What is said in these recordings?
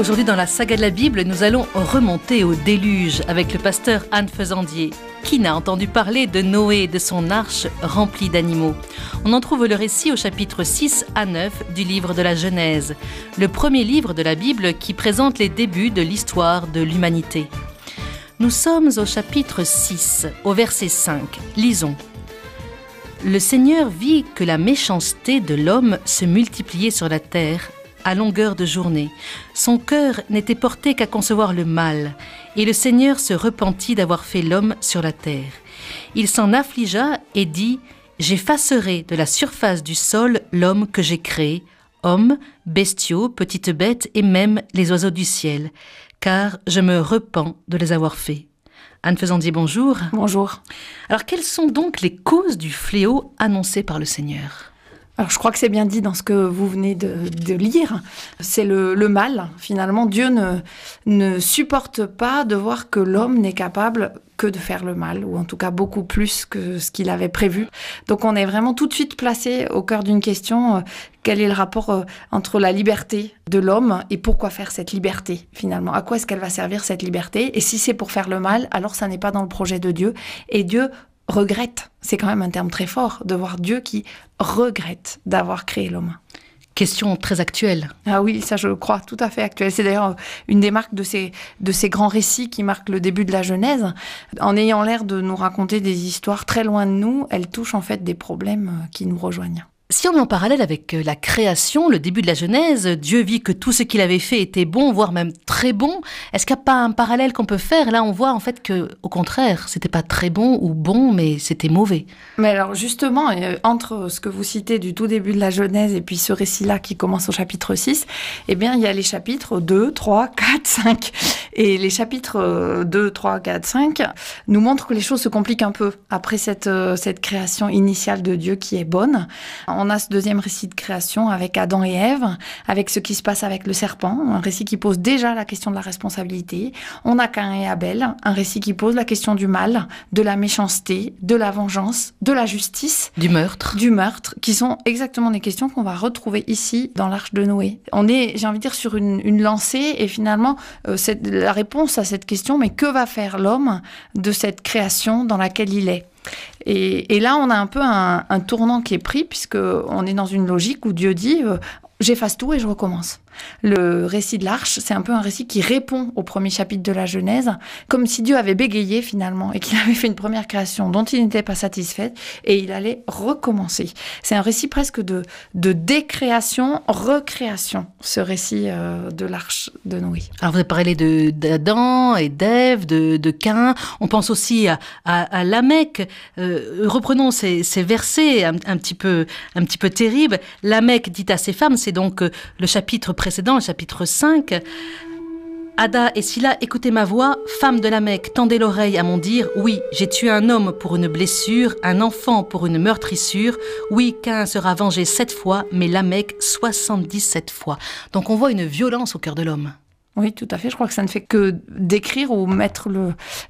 Aujourd'hui, dans la saga de la Bible, nous allons remonter au déluge avec le pasteur Anne Faisandier. Qui n'a entendu parler de Noé et de son arche remplie d'animaux On en trouve le récit au chapitre 6 à 9 du livre de la Genèse, le premier livre de la Bible qui présente les débuts de l'histoire de l'humanité. Nous sommes au chapitre 6, au verset 5. Lisons. Le Seigneur vit que la méchanceté de l'homme se multipliait sur la terre à longueur de journée. Son cœur n'était porté qu'à concevoir le mal, et le Seigneur se repentit d'avoir fait l'homme sur la terre. Il s'en affligea et dit, J'effacerai de la surface du sol l'homme que j'ai créé, hommes, bestiaux, petites bêtes et même les oiseaux du ciel, car je me repens de les avoir faits. Anne Faisandier, bonjour. Bonjour. Alors, quelles sont donc les causes du fléau annoncé par le Seigneur? Alors je crois que c'est bien dit dans ce que vous venez de, lire. C'est le, mal. Finalement, Dieu ne, ne supporte pas de voir que l'homme n'est capable que de faire le mal, ou en tout cas beaucoup plus que ce qu'il avait prévu. Donc on est vraiment tout de suite placé au cœur d'une question, euh, quel est le rapport euh, entre la liberté de l'homme et pourquoi faire cette liberté finalement? À quoi est-ce qu'elle va servir cette liberté? Et si c'est pour faire le mal, alors ça n'est pas dans le projet de Dieu. Et Dieu regrette, c'est quand même un terme très fort, de voir Dieu qui regrette d'avoir créé l'homme. Question très actuelle. Ah oui, ça je crois, tout à fait actuelle. C'est d'ailleurs une des marques de ces, de ces grands récits qui marquent le début de la Genèse. En ayant l'air de nous raconter des histoires très loin de nous, elles touchent en fait des problèmes qui nous rejoignent. Si on met en parallèle avec euh, la création, le début de la Genèse, Dieu vit que tout ce qu'il avait fait était bon, voire même très bon. Est-ce qu'il n'y a pas un parallèle qu'on peut faire? Là, on voit en fait que, au contraire, c'était pas très bon ou bon, mais c'était mauvais. Mais alors justement, euh, entre ce que vous citez du tout début de la Genèse et puis ce récit-là qui commence au chapitre 6, eh bien, il y a les chapitres 2, 3, 4, 5. Et les chapitres 2, 3, 4, 5 nous montrent que les choses se compliquent un peu après cette, euh, cette création initiale de Dieu qui est bonne on a ce deuxième récit de création avec Adam et Ève, avec ce qui se passe avec le serpent, un récit qui pose déjà la question de la responsabilité. On a Cain et Abel, un récit qui pose la question du mal, de la méchanceté, de la vengeance, de la justice. Du meurtre. Du meurtre, qui sont exactement des questions qu'on va retrouver ici dans l'Arche de Noé. On est, j'ai envie de dire, sur une, lancée et finalement, euh, la réponse à cette question, mais que va faire l'homme de cette création dans laquelle il est? Et, là, on a un peu un, tournant qui est pris, puisque on est dans une logique où Dieu dit euh, j'efface tout et je recommence. Le récit de l'Arche, c'est un peu un récit qui répond au premier chapitre de la Genèse, comme si Dieu avait bégayé finalement et qu'il avait fait une première création dont il n'était pas satisfait et il allait recommencer. C'est un récit presque de, de décréation, recréation, ce récit euh, de l'Arche de Noé. Alors vous avez parlé d'Adam et d'Ève, de, de Cain, on pense aussi à, à, Lamech. Euh, reprenons ces, ces versets un, un, petit peu, un petit peu terribles. Lamech dit à ses femmes, c'est donc euh, le chapitre précédent, chapitre 5. Ada et Silla, écoutez ma voix, femme de la Mecque, tendez l'oreille à mon dire, oui, j'ai tué un homme pour une blessure, un enfant pour une meurtrissure, oui, qu'un sera vengé sept fois, mais la Mecque 77 fois. Donc on voit une violence au cœur de l'homme. Oui, tout à fait. Je crois que ça ne fait que décrire ou mettre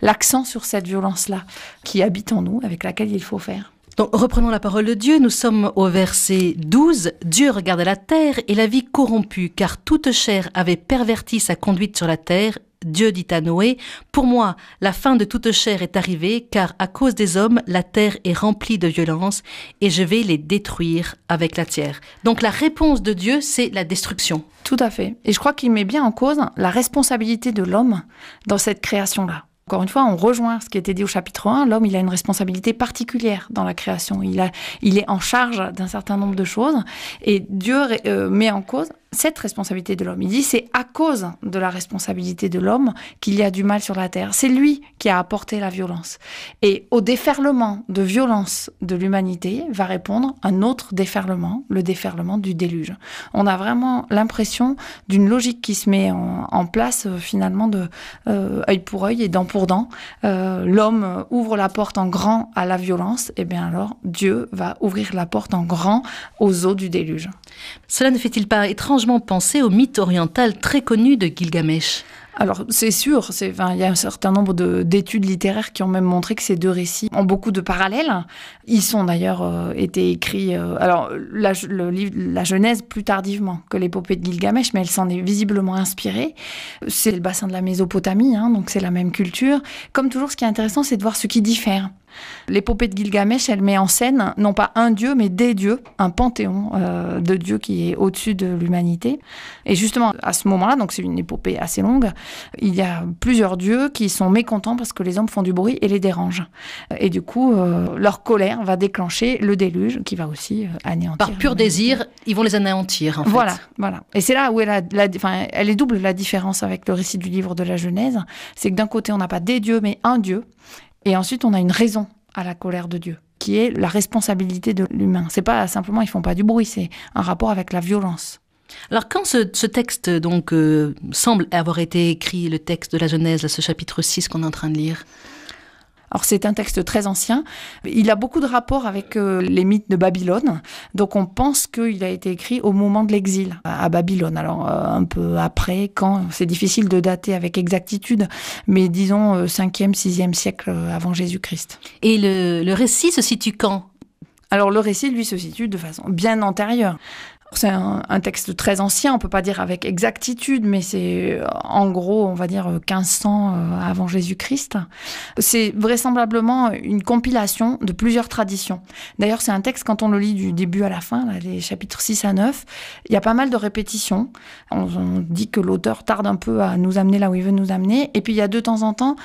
l'accent sur cette violence-là qui habite en nous, avec laquelle il faut faire. Donc, reprenons la parole de Dieu. Nous sommes au verset 12. Dieu regarda la terre et la vie corrompue, car toute chair avait perverti sa conduite sur la terre. Dieu dit à Noé, Pour moi, la fin de toute chair est arrivée, car à cause des hommes, la terre est remplie de violence, et je vais les détruire avec la terre. Donc la réponse de Dieu, c'est la destruction. Tout à fait. Et je crois qu'il met bien en cause la responsabilité de l'homme dans cette création-là. Encore une fois, on rejoint ce qui était dit au chapitre 1. L'homme, il a une responsabilité particulière dans la création. Il, a, il est en charge d'un certain nombre de choses. Et Dieu euh, met en cause cette responsabilité de l'homme. Il dit c'est à cause de la responsabilité de l'homme qu'il y a du mal sur la terre. C'est lui qui a apporté la violence. Et au déferlement de violence de l'humanité va répondre un autre déferlement, le déferlement du déluge. On a vraiment l'impression d'une logique qui se met en, place euh, finalement de euh, œil pour œil et dent pour dent. Euh, l'homme ouvre la porte en grand à la violence, et bien alors Dieu va ouvrir la porte en grand aux eaux du déluge. Cela ne fait-il pas étrangement penser au mythe oriental très connu de Gilgamesh alors c'est sûr, il y a un certain nombre d'études littéraires qui ont même montré que ces deux récits ont beaucoup de parallèles. Ils sont d'ailleurs euh, été écrits, euh, alors la, le livre, la Genèse plus tardivement que l'épopée de Gilgamesh, mais elle s'en est visiblement inspirée. C'est le bassin de la Mésopotamie, hein, donc c'est la même culture. Comme toujours, ce qui est intéressant, c'est de voir ce qui diffère. L'épopée de Gilgamesh, elle met en scène non pas un dieu, mais des dieux, un panthéon euh, de dieux qui est au-dessus de l'humanité. Et justement, à ce moment-là, donc c'est une épopée assez longue, il y a plusieurs dieux qui sont mécontents parce que les hommes font du bruit et les dérangent. Et du coup, euh, leur colère va déclencher le déluge qui va aussi euh, anéantir. Par pur désir, ils vont les anéantir. En fait. Voilà, voilà. Et c'est là où elle, a, la, enfin, elle est double la différence avec le récit du livre de la Genèse. C'est que d'un côté, on n'a pas des dieux, mais un dieu. Et ensuite, on a une raison à la colère de Dieu, qui est la responsabilité de l'humain. C'est pas simplement ils font pas du bruit, c'est un rapport avec la violence. Alors quand ce, texte donc euh, semble avoir été écrit, le texte de la Genèse, ce chapitre 6 qu'on est en train de lire, alors c'est un texte très ancien. Il a beaucoup de rapports avec euh, les mythes de Babylone. Donc on pense qu'il a été écrit au moment de l'exil à, Babylone. Alors euh, un peu après, quand c'est difficile de dater avec exactitude, mais disons 5e, euh, 6e siècle avant Jésus-Christ. Et le, le récit se situe quand? Alors le récit, lui, se situe de façon bien antérieure. C'est un, texte très ancien, on peut pas dire avec exactitude, mais c'est en gros, on va dire 1500 euh, avant Jésus-Christ. C'est vraisemblablement une compilation de plusieurs traditions. D'ailleurs, c'est un texte, quand on le lit du début à la fin, les chapitres 6 à 9, il y a pas mal de répétitions. On, on dit que l'auteur tarde un peu à nous amener là où il veut nous amener. Et puis, il y a de temps en temps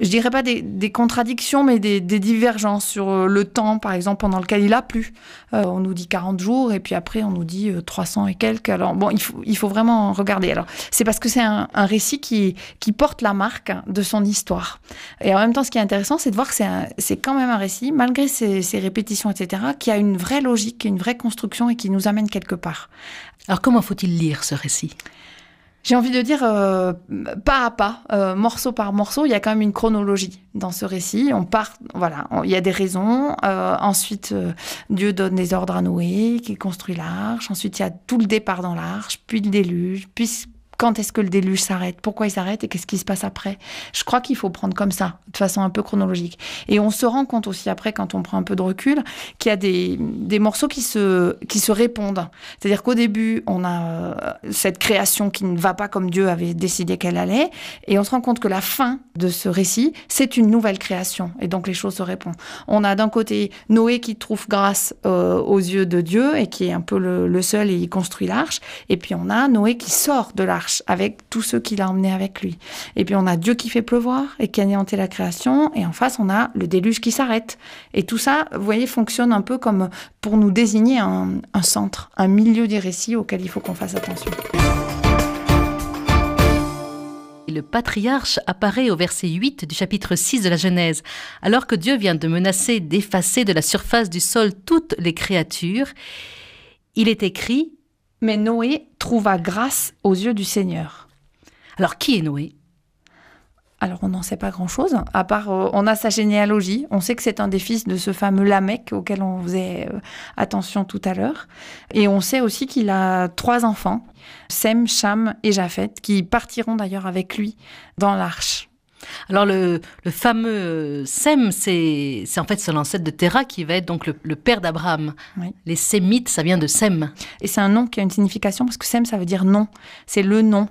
je dirais pas des, contradictions, mais des, divergences sur euh, le temps, par exemple, pendant lequel il a plu. Euh, on nous dit 40 jours, et puis après, on nous dit 300 euh, et quelques. Alors, bon, il faut, il faut vraiment regarder. Alors, c'est parce que c'est un, récit qui, qui porte la marque de son histoire. Et en même temps, ce qui est intéressant, c'est de voir que c'est quand même un récit, malgré ses, ses répétitions, etc., qui a une vraie logique, une vraie construction et qui nous amène quelque part. Alors, comment faut-il lire ce récit? J'ai envie de dire euh, pas à pas, euh, morceau par morceau, il y a quand même une chronologie dans ce récit. On part, voilà, il y a des raisons. Euh, ensuite, Dieu donne des ordres à Noé, qui construit l'arche. Ensuite, il y a tout le départ dans l'arche, puis le déluge, puis quand est-ce que le déluge s'arrête, pourquoi il s'arrête et qu'est-ce qui se passe après. Je crois qu'il faut prendre comme ça, de façon un peu chronologique. Et on se rend compte aussi après, quand on prend un peu de recul, qu'il y a des, des morceaux qui se, qui se répondent. C'est-à-dire qu'au début, on a euh, cette création qui ne va pas comme Dieu avait décidé qu'elle allait, et on se rend compte que la fin de ce récit, c'est une nouvelle création, et donc les choses se répondent. On a d'un côté Noé qui trouve grâce euh, aux yeux de Dieu et qui est un peu le, le seul et il construit l'arche, et puis on a Noé qui sort de l'arche avec tous ceux qu'il a emmenés avec lui. Et puis on a Dieu qui fait pleuvoir et qui anéantit la création, et en face on a le déluge qui s'arrête. Et tout ça, vous voyez, fonctionne un peu comme pour nous désigner un, un centre, un milieu des récits auquel il faut qu'on fasse attention. Le patriarche apparaît au verset 8 du chapitre 6 de la Genèse. Alors que Dieu vient de menacer d'effacer de la surface du sol toutes les créatures, il est écrit mais Noé trouva grâce aux yeux du Seigneur. Alors qui est Noé? Alors on n'en sait pas grand-chose, à part euh, on a sa généalogie, on sait que c'est un des fils de ce fameux Lamech auquel on faisait euh, attention tout à l'heure, et on sait aussi qu'il a trois enfants, Sem, Cham et Japhet, qui partiront d'ailleurs avec lui dans l'arche. Alors le, fameux Sem, c'est en fait c'est l'ancêtre de Terah qui va être donc le, père d'Abraham. Les Sémites, ça vient de Sem. Et c'est un nom qui a une signification parce que Sem, ça veut dire nom. C'est le nom.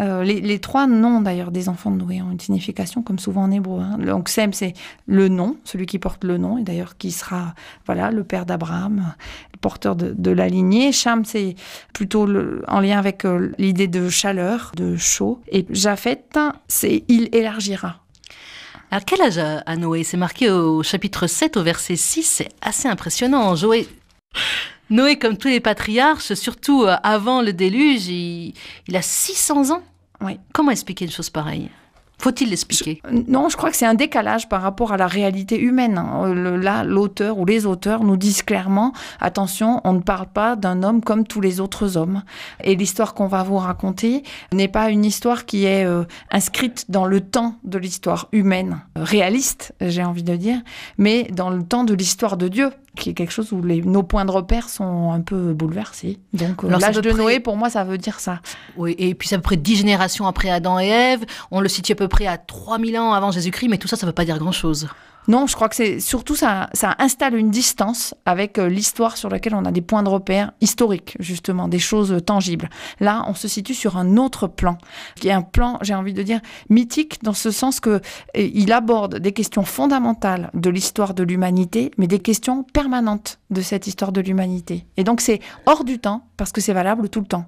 Euh, les, trois noms d'ailleurs des enfants de Noé ont une signification comme souvent en hébreu. Hein. Donc Sem, c'est le nom, celui qui porte le nom et d'ailleurs qui sera voilà le père d'Abraham, porteur de, la lignée. Cham, c'est plutôt en lien avec euh, l'idée de chaleur, de chaud. Et Japhet, c'est il élargira. Alors, quel âge a Noé? C'est marqué au chapitre 7, au verset 6. C'est assez impressionnant. Joé... Noé, comme tous les patriarches, surtout euh, avant le déluge, il, a 600 ans. Oui. Comment expliquer une chose pareille? Faut-il l'expliquer? Non, je crois que c'est un décalage par rapport à la réalité humaine. Hein. Là, l'auteur ou les auteurs nous disent clairement, attention, on ne parle pas d'un homme comme tous les autres hommes. Et l'histoire qu'on va vous raconter n'est pas une histoire qui est euh, inscrite dans le temps de l'histoire humaine, réaliste, j'ai envie de dire, mais dans le temps de l'histoire de Dieu qui est quelque chose où les, nos points de repère sont un peu bouleversés. Donc euh, l'âge de Noé, pour moi, ça veut dire ça. Oui, et puis c'est à peu près dix générations après Adam et Ève. On le situe à peu près à 3000 ans avant Jésus-Christ, mais tout ça, ça ne veut pas dire grand-chose. Non, je crois que c'est surtout ça, ça installe une distance avec euh, l'histoire sur laquelle on a des points de repère historiques, justement, des choses tangibles. Là, on se situe sur un autre plan, qui est un plan, j'ai envie de dire, mythique dans ce sens que il aborde des questions fondamentales de l'histoire de l'humanité, mais des questions permanentes de cette histoire de l'humanité. Et donc c'est hors du temps parce que c'est valable tout le temps.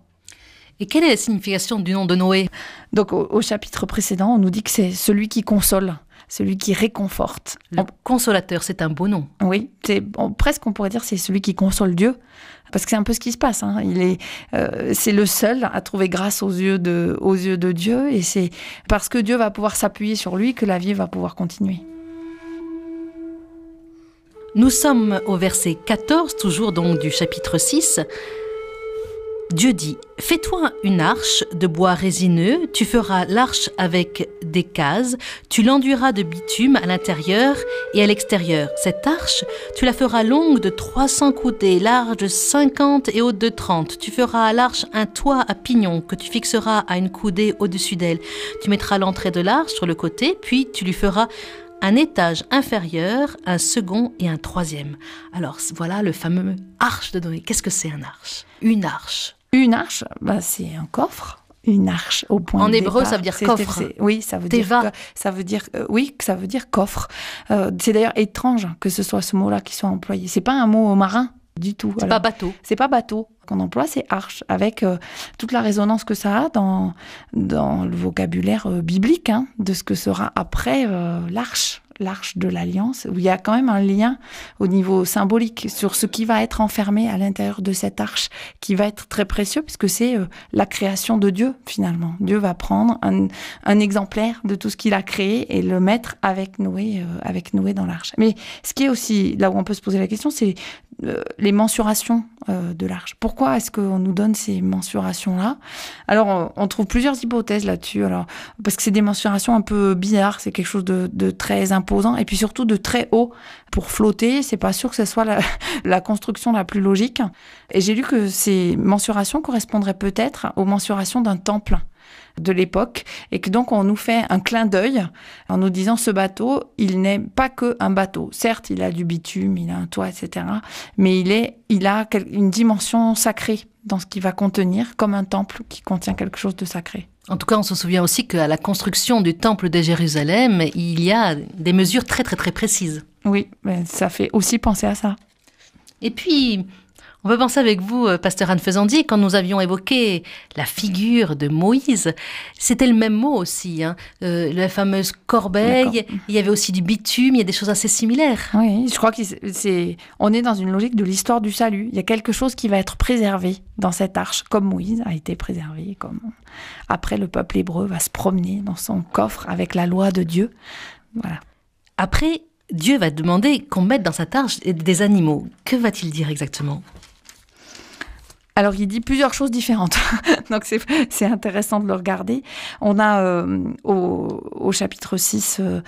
Et quelle est la signification du nom de Noé? Donc au, chapitre précédent, on nous dit que c'est celui qui console, celui qui réconforte. Le consolateur, c'est un beau nom. Oui, c'est presque on pourrait dire c'est celui qui console Dieu, parce que c'est un peu ce qui se passe. Hein. Il est, euh, c'est le seul à trouver grâce aux yeux de, aux yeux de Dieu, et c'est parce que Dieu va pouvoir s'appuyer sur lui que la vie va pouvoir continuer. Nous sommes au verset 14, toujours donc du chapitre 6. Dieu dit, Fais-toi une arche de bois résineux, tu feras l'arche avec des cases, tu l'enduiras de bitume à l'intérieur et à l'extérieur. Cette arche, tu la feras longue de 300 coudées, large de 50 et haute de 30. Tu feras à l'arche un toit à pignon que tu fixeras à une coudée au-dessus d'elle. Tu mettras l'entrée de l'arche sur le côté, puis tu lui feras un étage inférieur, un second et un troisième. Alors voilà le fameux arche de Noé. Qu'est-ce que c'est un arche? Une arche. Une arche, bah, c'est un coffre. Une arche au point. En hébreu, ça veut dire coffre. Oui, ça veut dire. Ça veut dire. Euh, oui, ça veut dire coffre. Euh, c'est d'ailleurs étrange que ce soit ce mot-là qui soit employé. C'est pas un mot marin? Du tout. C'est pas bateau. C'est pas bateau qu'on emploie, c'est arche, avec euh, toute la résonance que ça a dans, dans le vocabulaire biblique hein, de ce que sera après l'arche l'arche de l'alliance, où il y a quand même un lien au niveau symbolique sur ce qui va être enfermé à l'intérieur de cette arche, qui va être très précieux, puisque c'est euh, la création de Dieu, finalement. Dieu va prendre un, exemplaire de tout ce qu'il a créé et le mettre avec Noé, euh, avec Noé dans l'arche. Mais ce qui est aussi, là où on peut se poser la question, c'est euh, les mensurations de l'arche. Pourquoi est-ce qu'on nous donne ces mensurations-là? Alors, on, trouve plusieurs hypothèses là-dessus. Alors, parce que c'est des mensurations un peu bizarres, c'est quelque chose de, très important et puis surtout de très haut pour flotter. C'est pas sûr que ce soit la, construction la plus logique. Et j'ai lu que ces mensurations correspondraient peut-être aux mensurations d'un temple de l'époque et que donc on nous fait un clin d'œil en nous disant ce bateau, il n'est pas que un bateau. Certes, il a du bitume, il a un toit, etc. Mais il est, il a une dimension sacrée dans ce qu'il va contenir, comme un temple qui contient quelque chose de sacré. En tout cas, on se souvient aussi qu'à la construction du temple de Jérusalem, il y a des mesures très très très précises. Oui, mais ça fait aussi penser à ça. Et puis, on peut penser avec vous, euh, pasteur Anne Faisandier, quand nous avions évoqué la figure de Moïse, c'était le même mot aussi. Hein. Euh, la fameuse corbeille, il y avait aussi du bitume, il y a des choses assez similaires. Oui, je crois qu'on est dans une logique de l'histoire du salut. Il y a quelque chose qui va être préservé dans cette arche, comme Moïse a été préservé, comme après le peuple hébreu va se promener dans son coffre avec la loi de Dieu. Voilà. Après, Dieu va demander qu'on mette dans cette arche des animaux. Que va-t-il dire exactement? Alors, il dit plusieurs choses différentes. Donc, c'est intéressant de le regarder. On a euh, au, chapitre 6, euh,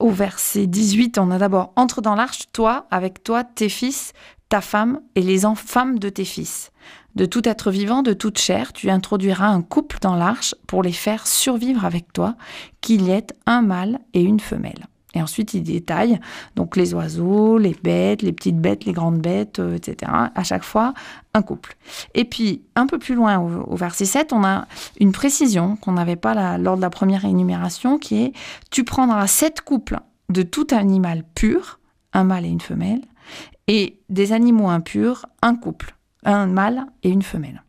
au verset 18, on a d'abord Entre dans l'arche, toi, avec toi, tes fils, ta femme et les femmes de tes fils. De tout être vivant, de toute chair, tu introduiras un couple dans l'arche pour les faire survivre avec toi, qu'il y ait un mâle et une femelle. Et ensuite, il détaille donc les oiseaux, les bêtes, les petites bêtes, les grandes bêtes, euh, etc. À chaque fois, un couple. Et puis, un peu plus loin, au, verset 7, on a une précision qu'on n'avait pas lors de la première énumération, qui est tu prendras sept couples de tout animal pur, un mâle et une femelle, et des animaux impurs, un couple, un mâle et une femelle.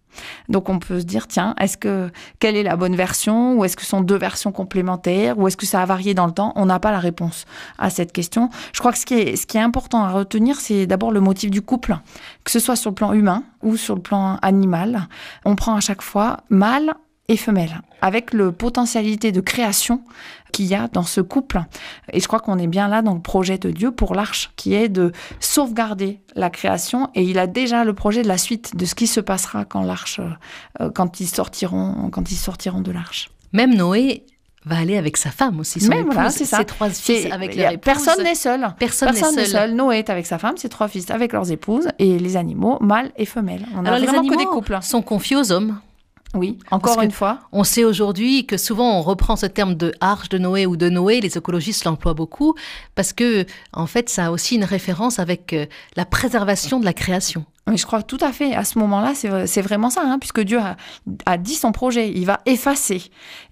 Donc on peut se dire tiens, est-ce que quelle est la bonne version? Ou est-ce que ce sont deux versions complémentaires? Ou est-ce que ça a varié dans le temps? On n'a pas la réponse à cette question. Je crois que ce qui est ce qui est important à retenir, c'est d'abord le motif du couple, que ce soit sur le plan humain ou sur le plan animal. On prend à chaque fois mâle et femelle, avec le potentialité de création qu'il y a dans ce couple. Et je crois qu'on est bien là dans le projet de Dieu pour l'arche, qui est de sauvegarder la création. Et il a déjà le projet de la suite, de ce qui se passera quand l'arche, euh, quand ils sortiront, quand ils sortiront de l'arche. Même Noé va aller avec sa femme aussi, son Même, épouse, voilà, c'est ça. ses trois fils avec leur épouse. Personne n'est seul. Personne n'est n'est seul. seul. Noé est avec sa femme, ses trois fils avec leurs épouses et les animaux, mâles et femelles. On a Alors les vraiment animaux que des couples. sont confiés aux hommes. Oui, encore une fois. On sait aujourd'hui que souvent on reprend ce terme de arche de Noé ou de Noé, les écologistes l'emploient beaucoup, parce que en fait ça a aussi une référence avec euh, la préservation de la création. Oui, je crois tout à fait. À ce moment-là, c'est vraiment ça, hein, puisque Dieu a, dit son projet. Il va effacer.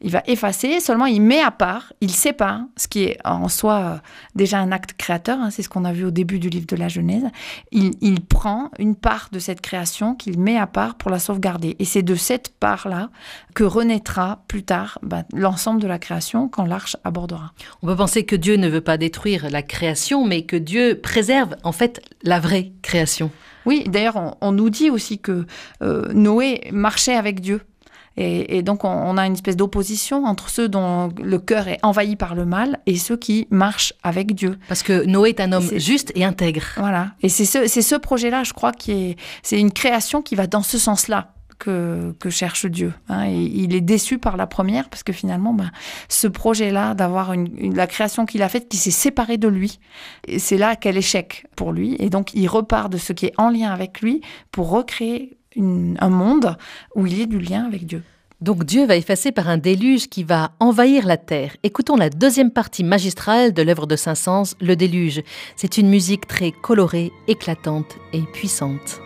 Il va effacer, seulement il met à part, il sépare, ce qui est en soi euh, déjà un acte créateur. hein, c'est ce qu'on a vu au début du livre de la Genèse. Il, prend une part de cette création qu'il met à part pour la sauvegarder. Et c'est de cette part-là que renaîtra plus tard bah, l'ensemble de la création quand l'arche abordera. On peut penser que Dieu ne veut pas détruire la création, mais que Dieu préserve en fait la vraie création. Oui, d'ailleurs, on, on nous dit aussi que euh, Noé marchait avec Dieu. Et, et donc, on, on a une espèce d'opposition entre ceux dont le cœur est envahi par le mal et ceux qui marchent avec Dieu. Parce que Noé est un homme juste et intègre. Voilà. Et c'est ce, c'est ce projet-là, je crois, qui est, c'est une création qui va dans ce sens-là que, cherche Dieu. hein. Et il est déçu par la première parce que finalement, ben, ce projet-là d'avoir une, la création qu'il a faite qui s'est séparée de lui, c'est là quel échec pour lui. Et donc, il repart de ce qui est en lien avec lui pour recréer un monde où il y ait du lien avec Dieu. Donc Dieu va effacer par un déluge qui va envahir la terre. Écoutons la deuxième partie magistrale de l'œuvre de Saint-Saëns, Le déluge. C'est une musique très colorée, éclatante et puissante.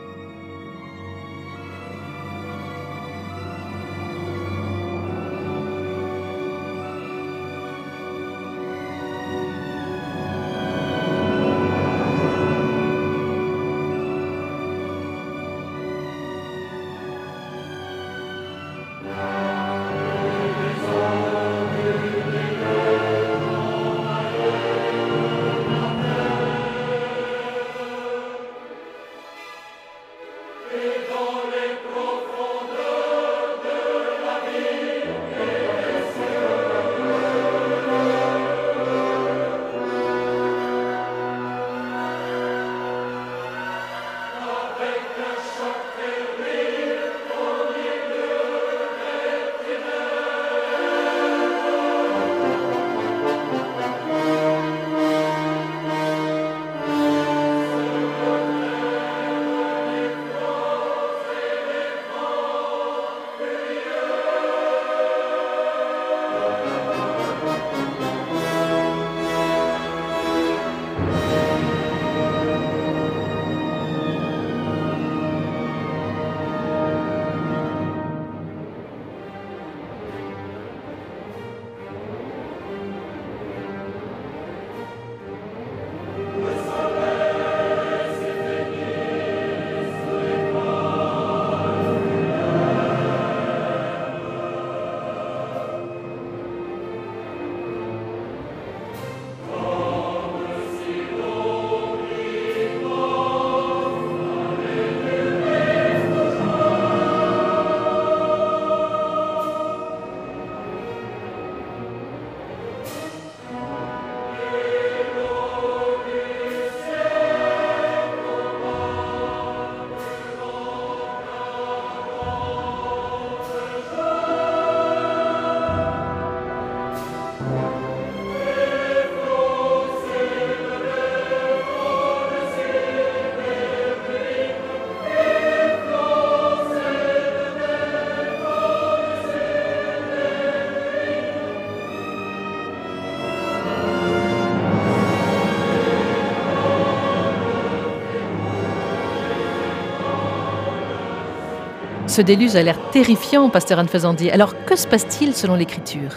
Ce déluge a l'air terrifiant, pasteur Anne Faisandier. Alors que se passe-t-il selon l'Écriture?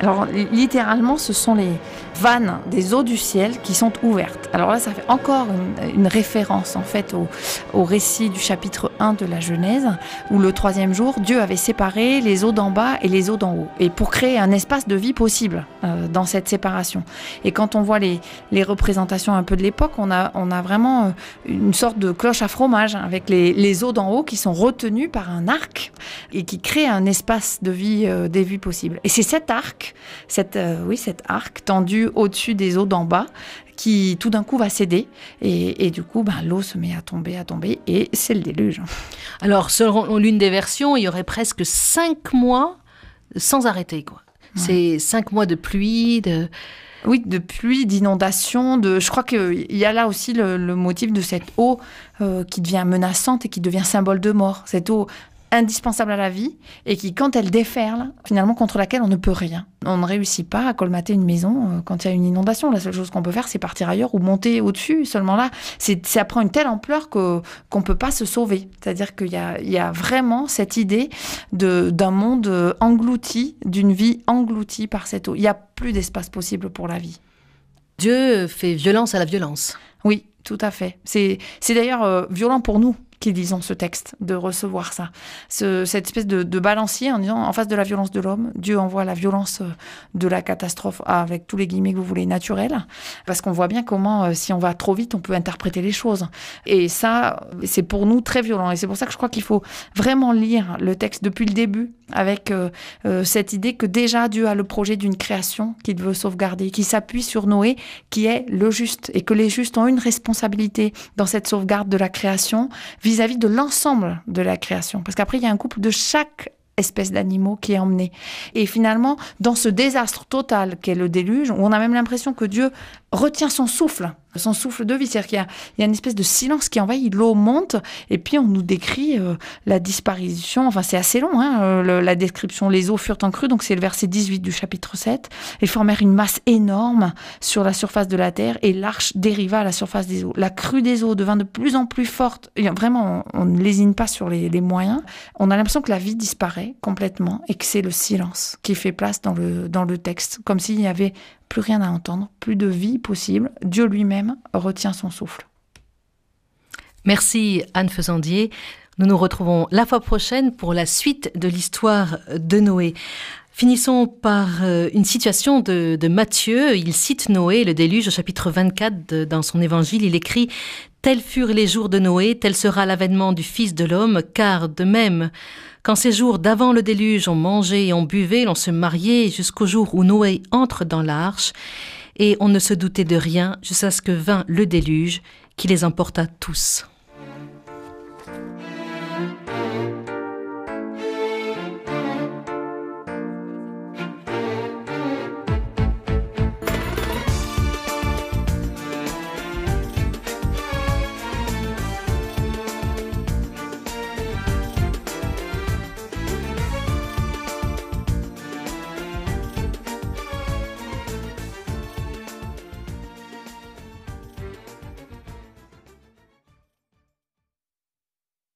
Alors littéralement, ce sont les vannes des eaux du ciel qui sont ouvertes. Alors là, ça fait encore une, référence en fait au, récit du chapitre 1 de la Genèse, où le troisième jour, Dieu avait séparé les eaux d'en bas et les eaux d'en haut, et pour créer un espace de vie possible euh, dans cette séparation. Et quand on voit les, représentations un peu de l'époque, on a, vraiment euh, une sorte de cloche à fromage hein, avec les, eaux d'en haut qui sont retenues par un arc et qui créent un espace de vie, euh, des vies possibles. Et c'est cet arc, cette, oui, cet arc tendu au-dessus des eaux d'en bas qui tout d'un coup va céder et, du coup ben, l'eau se met à tomber, à tomber et c'est le déluge. Alors selon l'une des versions, il y aurait presque cinq mois sans arrêter quoi. C'est cinq mois de pluie, de oui, de pluie, d'inondation, de. Je crois qu'il y a là aussi le, motif de cette eau euh, qui devient menaçante et qui devient symbole de mort. Cette eau indispensable à la vie et qui, quand elle déferle, finalement contre laquelle on ne peut rien. On ne réussit pas à colmater une maison euh, quand il y a une inondation. La seule chose qu'on peut faire, c'est partir ailleurs ou monter au-dessus. Seulement là, ça prend une telle ampleur qu'on peut pas se sauver. C'est-à-dire qu'il y y a vraiment cette idée d'un monde englouti, d'une vie engloutie par cette eau. Il n'y a plus d'espace possible pour la vie. Dieu fait violence à la violence. Oui, tout à fait. C'est d'ailleurs euh, violent pour nous qui lisons ce texte, de recevoir ça. cette espèce de, balancier en disant, en face de la violence de l'homme, Dieu envoie la violence euh, de la catastrophe, avec tous les guillemets que vous voulez, naturels, parce qu'on voit bien comment, euh, si on va trop vite, on peut interpréter les choses. Et ça, c'est pour nous très violent. Et c'est pour ça que je crois qu'il faut vraiment lire le texte depuis le début, avec euh, cette idée que déjà Dieu a le projet d'une création qu'il veut sauvegarder, qui s'appuie sur Noé, qui est le juste, et que les justes ont une responsabilité dans cette sauvegarde de la création vis-à-vis de l'ensemble de la création. Parce qu'après, il y a un couple de chaque espèce d'animaux qui est emmené. Et finalement, dans ce désastre total qu'est le déluge, on a même l'impression que Dieu retient son souffle son souffle de vie. C'est-à-dire qu'il y, a une espèce de silence qui envahit, l'eau monte, et puis on nous décrit euh, la disparition. Enfin, c'est assez long, hein, euh, la description. Les eaux furent en crue, donc c'est le verset 18 du chapitre 7. Elles formèrent une masse énorme sur la surface de la terre, et l'arche dériva à la surface des eaux. La crue des eaux devint de plus en plus forte. vraiment, on, ne lésine pas sur les, moyens. On a l'impression que la vie disparaît complètement, et que c'est le silence qui fait place dans le, dans le texte, comme s'il y avait plus rien à entendre, plus de vie possible. Dieu lui-même retient son souffle. Merci Anne Faisandier. Nous nous retrouvons la fois prochaine pour la suite de l'histoire de Noé. Finissons par euh, une situation de, Matthieu. Il cite Noé, le déluge, au chapitre 24 dans son évangile. Il écrit Tels furent les jours de Noé, tel sera l'avènement du Fils de l'homme, car de même quand ces jours d'avant le déluge on mangeait et on buvait, l'on se mariait jusqu'au jour où Noé entre dans l'arche, et on ne se doutait de rien jusqu'à ce que vint le déluge qui les emporta tous.